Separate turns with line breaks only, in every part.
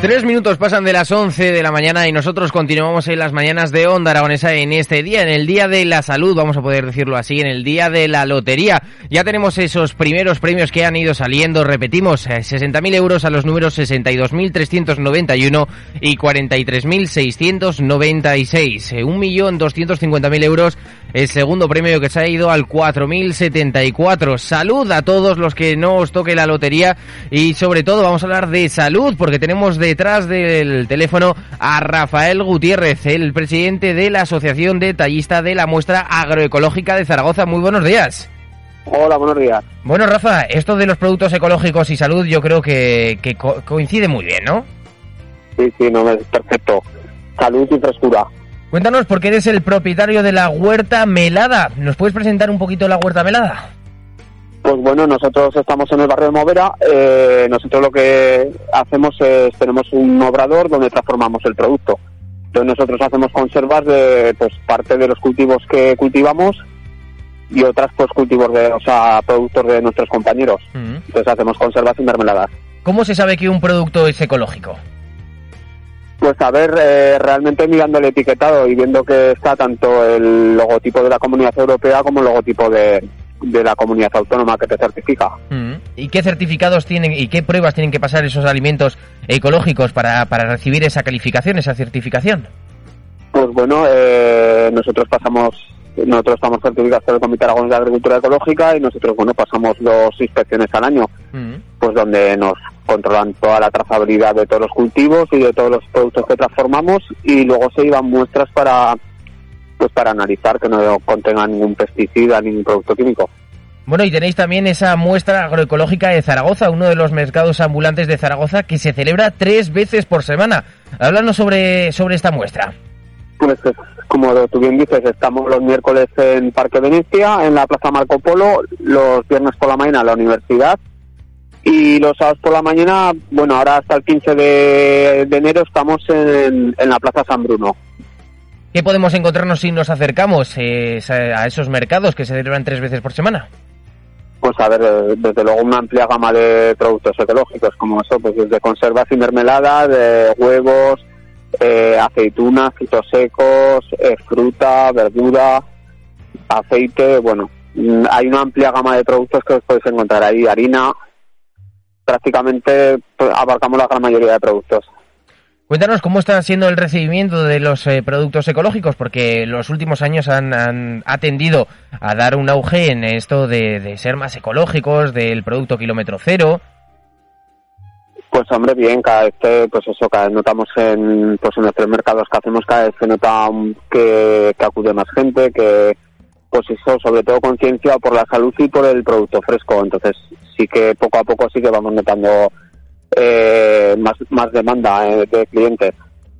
Tres minutos pasan de las 11 de la mañana y nosotros continuamos en las mañanas de Onda Aragonesa en este día, en el Día de la Salud, vamos a poder decirlo así, en el Día de la Lotería. Ya tenemos esos primeros premios que han ido saliendo, repetimos, 60.000 eh, euros a los números 62.391 y 43.696. 1.250.000 eh, euros el segundo premio que se ha ido al 4.074. Salud a todos los que no os toque la lotería y sobre todo vamos a hablar de salud porque tenemos detrás del teléfono a Rafael Gutiérrez, el presidente de la Asociación Detallista de la Muestra Agroecológica de Zaragoza. Muy buenos días.
Hola, buenos días.
Bueno, Rafa, esto de los productos ecológicos y salud yo creo que, coincide muy bien, ¿no?
Sí, sí, no, es perfecto. Salud y frescura.
Cuéntanos, porque eres el propietario de la huerta melada. ¿Nos puedes presentar un poquito la huerta melada?
Pues bueno, nosotros estamos en el barrio de Movera. Eh, nosotros lo que hacemos es, tenemos un obrador donde transformamos el producto. Entonces nosotros hacemos conservas de pues parte de los cultivos que cultivamos y otras pues cultivos de, o sea, productos de nuestros compañeros. Entonces hacemos conservas y mermeladas.
¿Cómo se sabe que un producto es ecológico?
Pues a ver, eh, realmente mirando el etiquetado y viendo que está tanto el logotipo de la Comunidad Europea como el logotipo de, la comunidad autónoma que te certifica.
Mm. ¿Y qué certificados tienen y qué pruebas tienen que pasar esos alimentos ecológicos para, para recibir esa calificación, esa certificación?
Pues bueno, eh, nosotros pasamos, nosotros estamos certificados por el Comité Aragonés de Agricultura Ecológica y nosotros, bueno, pasamos dos inspecciones al año, mm. pues donde nos controlan toda la trazabilidad de todos los cultivos y de todos los productos que transformamos y luego se iban muestras para pues para analizar que no contengan ningún pesticida, ningún producto químico.
Bueno, y tenéis también esa muestra agroecológica de Zaragoza, uno de los mercados ambulantes de Zaragoza que se celebra tres veces por semana. Háblanos sobre, sobre esta muestra.
Pues como tú bien dices, estamos los miércoles en Parque Venecia, en la Plaza Marco Polo, los viernes por la mañana en la universidad y los sábados por la mañana, bueno, ahora hasta el 15 de, enero estamos en, la Plaza San Bruno.
¿Qué podemos encontrarnos si nos acercamos eh, a esos mercados que se celebran tres veces por semana?
Pues a ver, eh, desde luego una amplia gama de productos ecológicos, como eso, pues desde conservas y mermeladas, de huevos, eh, aceitunas, frutos secos, fruta, verdura, aceite, bueno, mm, hay una amplia gama de productos que os podéis encontrar ahí, harina, prácticamente pues, abarcamos la gran mayoría de productos.
Cuéntanos cómo está siendo el recibimiento de los eh, productos ecológicos, porque los últimos años han, han tendido a dar un auge en esto de, ser más ecológicos, del producto kilómetro cero.
Pues hombre, bien, cada vez pues eso, cada vez notamos en, pues en nuestros mercados que hacemos, cada vez se nota que, que acude más gente, que, pues eso, sobre todo conciencia por la salud y por el producto fresco. Entonces, sí que poco a poco sí que vamos notando eh, más, más demanda eh, de clientes.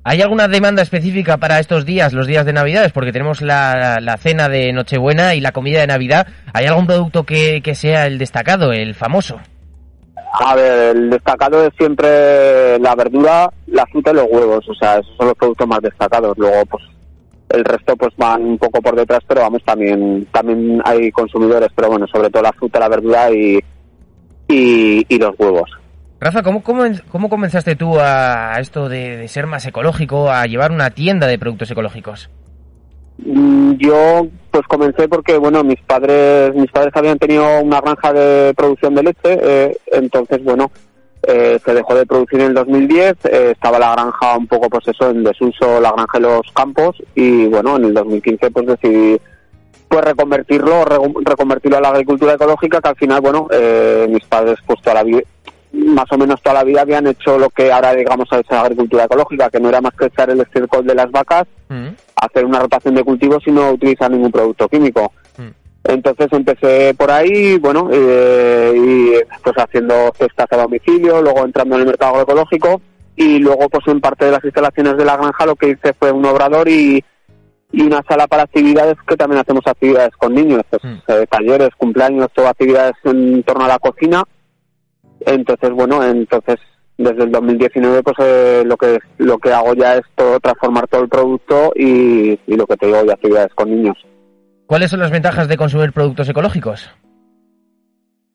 ¿Hay alguna demanda específica para estos días, los días de Navidades? Porque tenemos la, la cena de Nochebuena y la comida de Navidad. ¿Hay algún producto que, que sea el destacado, el famoso?
A ver, el destacado es siempre la verdura, la fruta y los huevos. O sea, esos son los productos más destacados. Luego, pues el resto pues van un poco por detrás, pero vamos, también también hay consumidores, pero bueno, sobre todo la fruta, la verdura y, y, los huevos.
Rafa, ¿cómo, cómo, cómo comenzaste tú a esto de, ser más ecológico, a llevar una tienda de productos ecológicos?
Mm, yo pues comencé porque bueno mis padres mis padres habían tenido una granja de producción de leche eh, entonces bueno eh, se dejó de producir en el 2010 eh, estaba la granja un poco pues eso en desuso la granja de los campos y bueno en el 2015 pues decidí pues reconvertirlo reconvertirlo a la agricultura ecológica que al final bueno mis padres pues toda la más o menos toda la vida habían hecho lo que ahora digamos la agricultura ecológica que no era más que echar el estiércol de las vacas mm hacer una rotación de cultivos y no utilizar ningún producto químico. Mm. Entonces empecé por ahí, bueno, eh, y pues haciendo cestas a domicilio, luego entrando en el mercado ecológico y luego pues en parte de las instalaciones de la granja lo que hice fue un obrador y, y una sala para actividades que también hacemos actividades con niños, pues, mm. eh, talleres, cumpleaños, todas actividades en torno a la cocina. Entonces, bueno, entonces desde el 2019 pues eh, lo que lo que hago ya es todo, transformar todo el producto y, lo que te digo ya actividades con niños.
¿Cuáles son las ventajas de consumir productos ecológicos?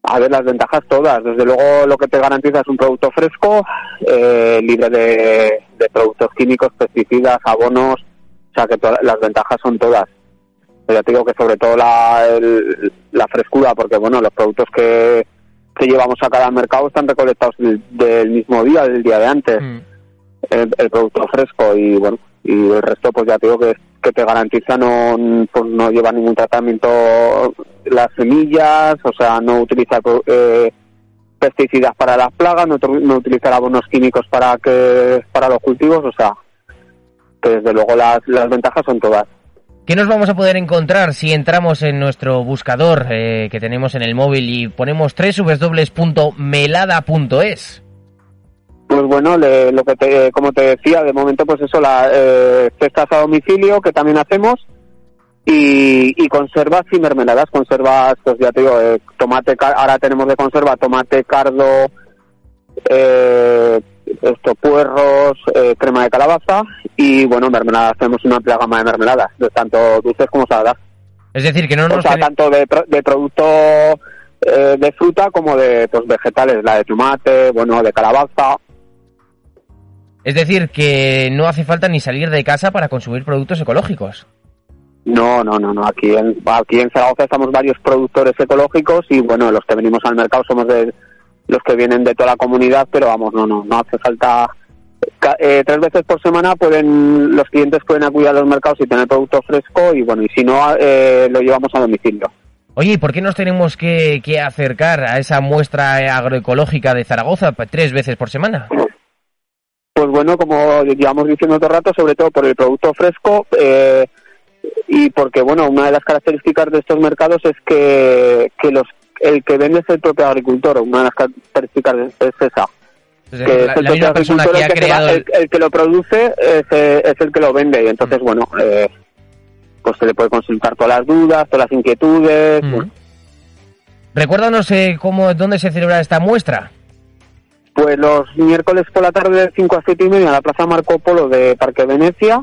A ver, las ventajas todas. Desde luego lo que te garantiza es un producto fresco, eh, libre de, productos químicos, pesticidas, abonos, o sea que las ventajas son todas. ya te digo que sobre todo la, la frescura, porque bueno, los productos que, que llevamos a cada mercado están recolectados del, mismo día, del día de antes, mm. el, producto fresco y bueno, y el resto pues ya te digo que, que te garantiza no, pues no lleva ningún tratamiento las semillas, o sea, no utiliza eh, pesticidas para las plagas, no, no utilizar abonos químicos para que para los cultivos, o sea, que desde luego las, las ventajas son todas.
¿Qué nos vamos a poder encontrar si entramos en nuestro buscador eh, que tenemos en el móvil y ponemos www.melada.es?
Pues bueno, lo que te, como te decía, de momento pues eso, la eh, cestas a domicilio que también hacemos y, conservas y mermeladas, conservas, pues ya te digo, eh, tomate, ahora tenemos de conserva tomate, cardo, eh, esto, puerros, eh, crema de calabaza y, bueno, mermeladas. Tenemos una amplia gama de mermeladas, de tanto dulces como saladas.
Es decir, que no nos...
O sea, tanto de, de producto eh, de fruta como de pues, vegetales, la de tomate, bueno, de calabaza.
Es decir, que no hace falta ni salir de casa para consumir productos ecológicos.
No, no, no, no. Aquí en, aquí en Zaragoza estamos varios productores ecológicos y, bueno, los que venimos al mercado somos de los que vienen de toda la comunidad, pero vamos, no, no, no hace falta. Eh, tres veces por semana pueden los clientes pueden acudir a los mercados y tener producto fresco y bueno, y si no, eh, lo llevamos a domicilio.
Oye, ¿y por qué nos tenemos que, que, acercar a esa muestra agroecológica de Zaragoza tres veces por semana?
Pues bueno, como llevamos diciendo otro rato, sobre todo por el producto fresco eh, y porque, bueno, una de las características de estos mercados es que, que los el que vende es el propio agricultor, una de las características es esa. que es el propio agricultor el, que el, que lo produce es, eh, es, el que lo vende y entonces, mm. bueno, eh, pues se le puede consultar todas las dudas, todas las inquietudes. Mm.
Recuérdanos eh, cómo, dónde se celebra esta muestra.
Pues los miércoles por la tarde de 5 a 7 y media en la Plaza Marco Polo de Parque Venecia.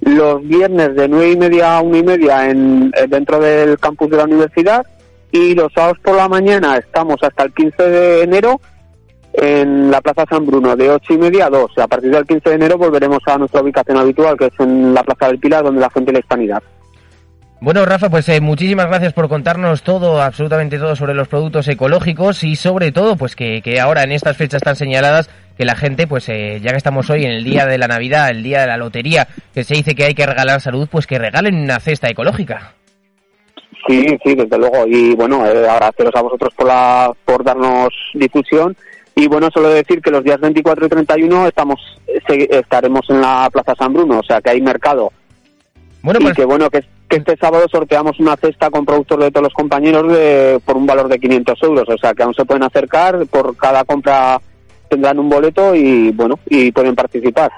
Los viernes de 9 y media a 1 y media en, dentro del campus de la universidad y los sábados por la mañana estamos hasta el 15 de enero en la Plaza San Bruno de 8 y media a 2. A partir del 15 de enero volveremos a nuestra ubicación habitual, que es en la Plaza del Pilar, donde la gente la hispanidad.
Bueno, Rafa, pues eh, muchísimas gracias por contarnos todo, absolutamente todo sobre los productos ecológicos y sobre todo, pues que, que ahora en estas fechas tan señaladas, que la gente, pues eh, ya que estamos hoy en el día de la Navidad, el día de la lotería, que se dice que hay que regalar salud, pues que regalen una cesta ecológica.
Sí, sí, desde luego. Y bueno, eh, agradeceros a vosotros por, la, por darnos difusión. Y bueno, solo decir que los días 24 y 31 estamos, estaremos en la Plaza San Bruno, o sea que hay mercado. Bueno, pues... Y que bueno, que, que este sábado sorteamos una cesta con productos de todos los compañeros de, por un valor de 500 euros, o sea que aún se pueden acercar, por cada compra tendrán un boleto y bueno, y pueden participar.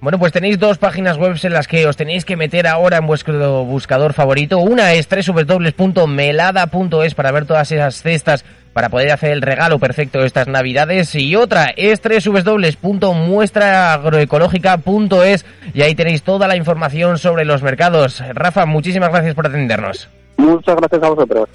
Bueno, pues tenéis dos páginas web en las que os tenéis que meter ahora en vuestro buscador favorito. Una es www.melada.es para ver todas esas cestas para poder hacer el regalo perfecto de estas navidades. Y otra es www.muestraagroecológica.es y ahí tenéis toda la información sobre los mercados. Rafa, muchísimas gracias por atendernos.
Muchas gracias a vosotros.